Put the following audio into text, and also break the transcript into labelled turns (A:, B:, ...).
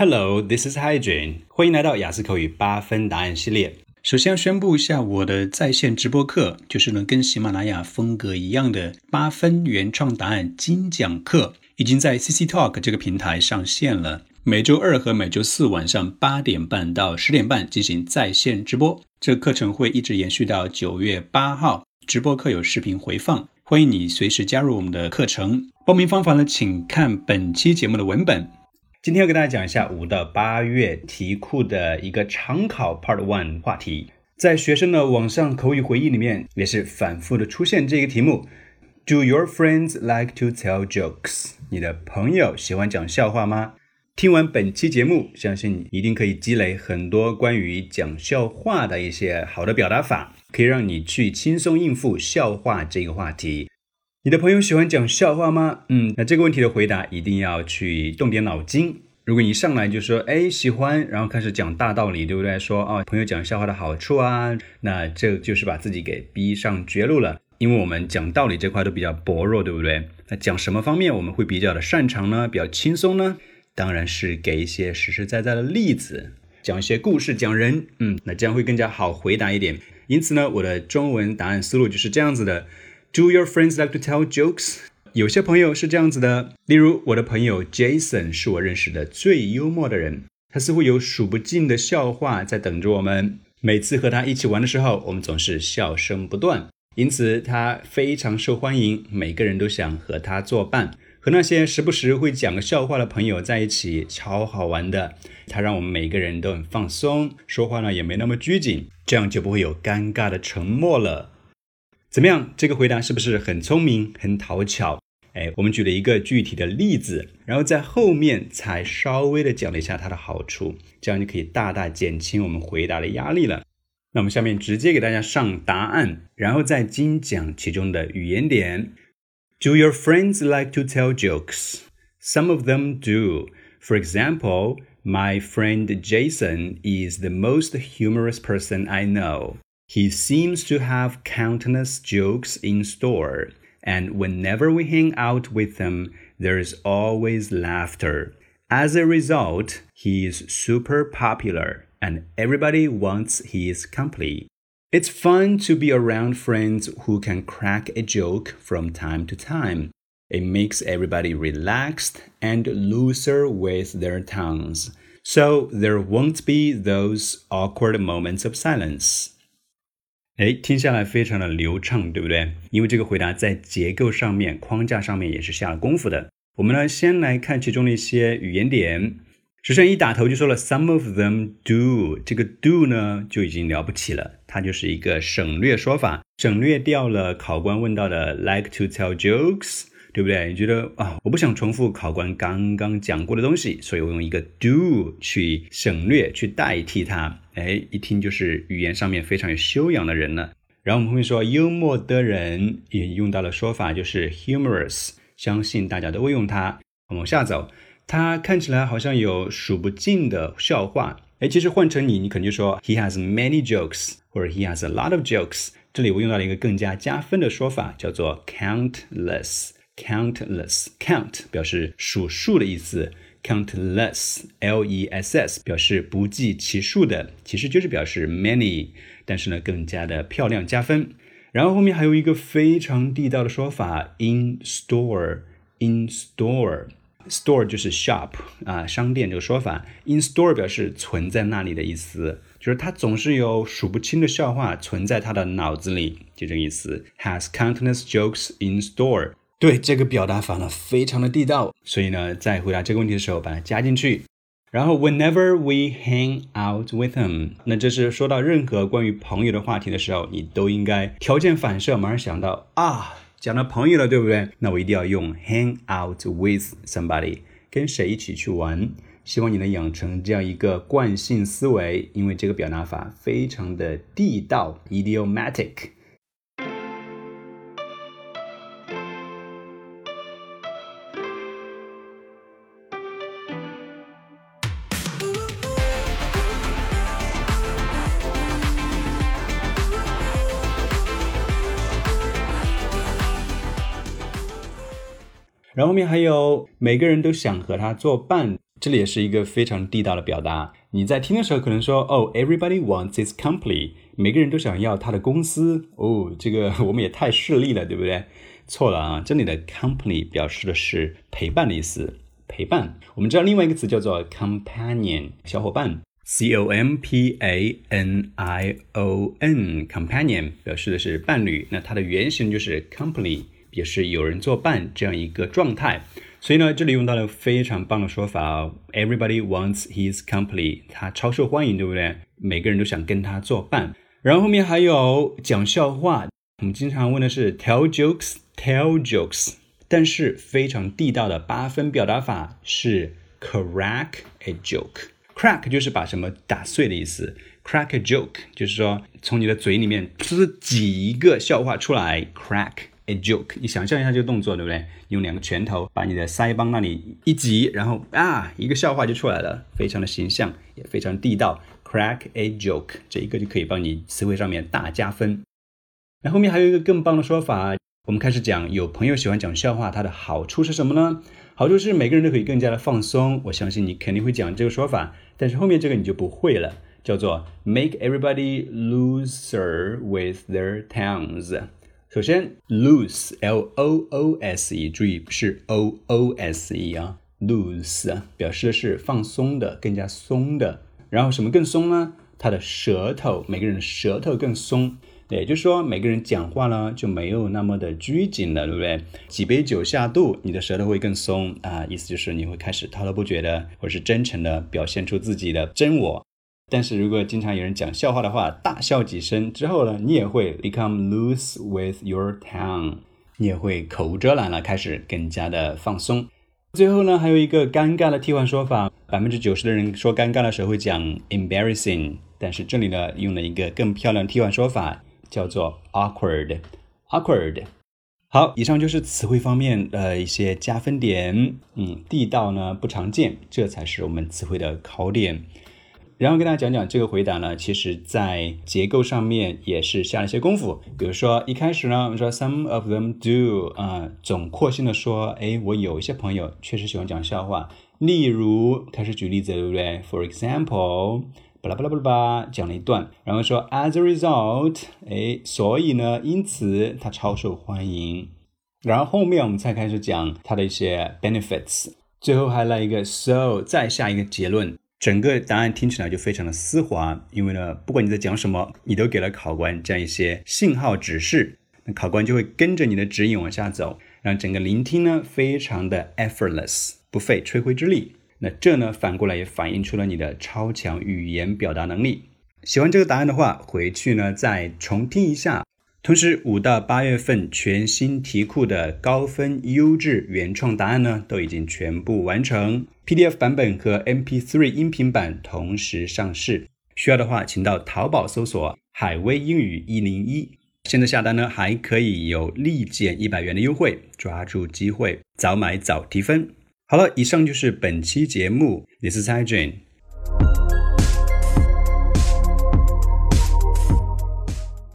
A: Hello, this is Hygiene。欢迎来到雅思口语八分答案系列。首先要宣布一下我的在线直播课，就是呢跟喜马拉雅风格一样的八分原创答案精讲课，已经在 CC Talk 这个平台上线了。每周二和每周四晚上八点半到十点半进行在线直播，这课程会一直延续到九月八号。直播课有视频回放，欢迎你随时加入我们的课程。报名方法呢，请看本期节目的文本。今天要给大家讲一下五到八月题库的一个常考 Part One 话题，在学生的网上口语回忆里面也是反复的出现这个题目：Do your friends like to tell jokes？你的朋友喜欢讲笑话吗？听完本期节目，相信你一定可以积累很多关于讲笑话的一些好的表达法，可以让你去轻松应付笑话这个话题。你的朋友喜欢讲笑话吗？嗯，那这个问题的回答一定要去动点脑筋。如果你一上来就说哎喜欢，然后开始讲大道理，对不对？说哦朋友讲笑话的好处啊，那这就是把自己给逼上绝路了。因为我们讲道理这块都比较薄弱，对不对？那讲什么方面我们会比较的擅长呢？比较轻松呢？当然是给一些实实在在的例子，讲一些故事，讲人，嗯，那这样会更加好回答一点。因此呢，我的中文答案思路就是这样子的。Do your friends like to tell jokes？有些朋友是这样子的，例如我的朋友 Jason 是我认识的最幽默的人，他似乎有数不尽的笑话在等着我们。每次和他一起玩的时候，我们总是笑声不断，因此他非常受欢迎，每个人都想和他作伴。和那些时不时会讲个笑话的朋友在一起，超好玩的。他让我们每个人都很放松，说话呢也没那么拘谨，这样就不会有尴尬的沉默了。怎么样？这个回答是不是很聪明、很讨巧？哎，我们举了一个具体的例子，然后在后面才稍微的讲了一下它的好处，这样就可以大大减轻我们回答的压力了。那我们下面直接给大家上答案，然后再精讲其中的语言点。Do your friends like to tell jokes? Some of them do. For example, my friend Jason is the most humorous person I know. He seems to have countless jokes in store, and whenever we hang out with him, there's always laughter. As a result, he is super popular, and everybody wants his company. It's fun to be around friends who can crack a joke from time to time. It makes everybody relaxed and looser with their tongues, so there won't be those awkward moments of silence. 哎，听下来非常的流畅，对不对？因为这个回答在结构上面、框架上面也是下了功夫的。我们呢，先来看其中的一些语言点。首先一打头就说了，Some of them do，这个 do 呢就已经了不起了，它就是一个省略说法，省略掉了考官问到的 like to tell jokes。对不对？你觉得啊，我不想重复考官刚刚讲过的东西，所以我用一个 do 去省略，去代替它。哎，一听就是语言上面非常有修养的人了。然后我们会说，幽默的人也用到了说法，就是 humorous，相信大家都会用它。我们往下走，他看起来好像有数不尽的笑话。哎，其实换成你，你肯定说 he has many jokes，或者 he has a lot of jokes。这里我用到了一个更加加分的说法，叫做 countless。Countless count 表示数数的意思，countless l e s s 表示不计其数的，其实就是表示 many，但是呢更加的漂亮加分。然后后面还有一个非常地道的说法，in store，in store，store 就是 shop 啊商店这个说法，in store 表示存在那里的意思，就是他总是有数不清的笑话存在他的脑子里，就这个意思，has countless jokes in store。对这个表达法呢，非常的地道，所以呢，在回答这个问题的时候，把它加进去。然后，whenever we hang out with him，那这是说到任何关于朋友的话题的时候，你都应该条件反射，马上想到啊，讲到朋友了，对不对？那我一定要用 hang out with somebody，跟谁一起去玩？希望你能养成这样一个惯性思维，因为这个表达法非常的地道，idiomatic。然后后面还有每个人都想和他作伴，这里也是一个非常地道的表达。你在听的时候可能说，哦，everybody wants his company，每个人都想要他的公司。哦，这个我们也太势利了，对不对？错了啊，这里的 company 表示的是陪伴的意思，陪伴。我们知道另外一个词叫做 companion，小伙伴。C O M P A N I O N，companion 表示的是伴侣，那它的原型就是 company，也是有人作伴这样一个状态。所以呢，这里用到了非常棒的说法，Everybody wants his company，他超受欢迎，对不对？每个人都想跟他作伴。然后后面还有讲笑话，我们经常问的是 tell jokes，tell jokes，但是非常地道的八分表达法是 crack a joke。Crack 就是把什么打碎的意思，Crack a joke 就是说从你的嘴里面噗挤一个笑话出来，Crack a joke，你想象一下这个动作，对不对？用两个拳头把你的腮帮那里一挤，然后啊，一个笑话就出来了，非常的形象，也非常地道。Crack a joke 这一个就可以帮你词汇上面大加分。那后面还有一个更棒的说法，我们开始讲有朋友喜欢讲笑话，它的好处是什么呢？好处是每个人都可以更加的放松。我相信你肯定会讲这个说法。但是后面这个你就不会了，叫做 make everybody looser with their tongues。首先，loose l o o s e，注意是 o o s e 啊，loose 表示的是放松的，更加松的。然后什么更松呢？他的舌头，每个人的舌头更松。也就是说，每个人讲话呢就没有那么的拘谨了，对不对？几杯酒下肚，你的舌头会更松啊，意思就是你会开始滔滔不绝的，或者是真诚的表现出自己的真我。但是如果经常有人讲笑话的话，大笑几声之后呢，你也会 become loose with your tongue，你也会口无遮拦了，开始更加的放松。最后呢，还有一个尴尬的替换说法，百分之九十的人说尴尬的时候会讲 embarrassing，但是这里呢用了一个更漂亮的替换说法。叫做 awkward，awkward。好，以上就是词汇方面的一些加分点。嗯，地道呢不常见，这才是我们词汇的考点。然后跟大家讲讲这个回答呢，其实在结构上面也是下了一些功夫。比如说一开始呢，我们说 some of them do 啊，总括性的说，哎，我有一些朋友确实喜欢讲笑话。例如开始举例子，对不对？For example。巴拉巴拉巴拉巴讲了一段，然后说 as a result，哎，所以呢，因此它超受欢迎。然后后面我们才开始讲它的一些 benefits，最后还来一个 so，再下一个结论。整个答案听起来就非常的丝滑，因为呢，不管你在讲什么，你都给了考官这样一些信号指示，那考官就会跟着你的指引往下走，让整个聆听呢非常的 effortless，不费吹灰之力。那这呢，反过来也反映出了你的超强语言表达能力。喜欢这个答案的话，回去呢再重听一下。同时，五到八月份全新题库的高分优质原创答案呢，都已经全部完成，PDF 版本和 MP3 音频版同时上市。需要的话，请到淘宝搜索“海威英语一零一”。现在下单呢，还可以有立减一百元的优惠，抓住机会，早买早提分。好了，以上就是本期节目。This is Hi Jane。